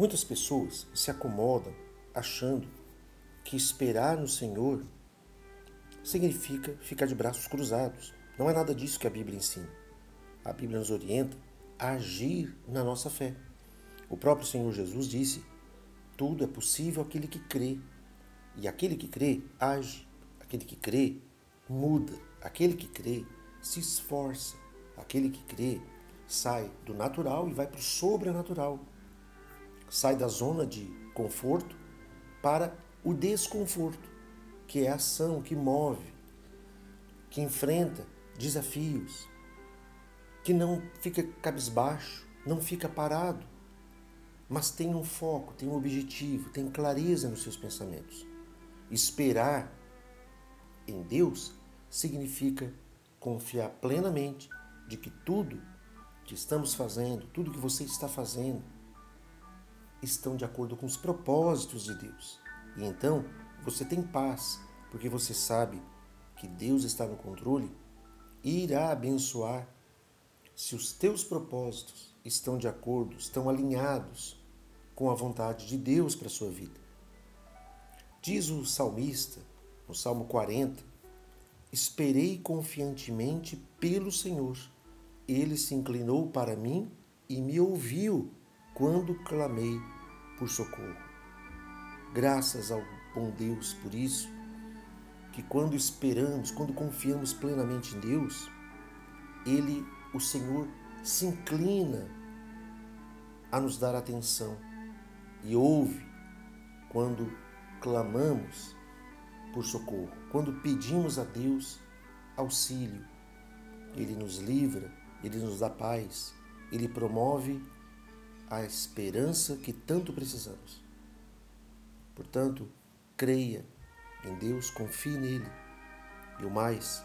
Muitas pessoas se acomodam achando que esperar no Senhor significa ficar de braços cruzados. Não é nada disso que a Bíblia ensina. A Bíblia nos orienta a agir na nossa fé. O próprio Senhor Jesus disse: tudo é possível aquele que crê. E aquele que crê age, aquele que crê muda, aquele que crê se esforça, aquele que crê sai do natural e vai para o sobrenatural. Sai da zona de conforto para o desconforto, que é a ação que move, que enfrenta desafios, que não fica cabisbaixo, não fica parado, mas tem um foco, tem um objetivo, tem clareza nos seus pensamentos. Esperar em Deus significa confiar plenamente de que tudo que estamos fazendo, tudo que você está fazendo, estão de acordo com os propósitos de Deus. E então você tem paz, porque você sabe que Deus está no controle e irá abençoar se os teus propósitos estão de acordo, estão alinhados com a vontade de Deus para a sua vida. Diz o salmista, no Salmo 40, Esperei confiantemente pelo Senhor. Ele se inclinou para mim e me ouviu quando clamei por socorro. Graças ao bom Deus por isso, que quando esperamos, quando confiamos plenamente em Deus, ele, o Senhor, se inclina a nos dar atenção e ouve quando clamamos por socorro. Quando pedimos a Deus auxílio, Ele nos livra, Ele nos dá paz, Ele promove a esperança que tanto precisamos. Portanto, creia em Deus, confie nele e o mais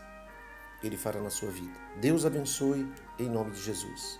Ele fará na sua vida. Deus abençoe em nome de Jesus.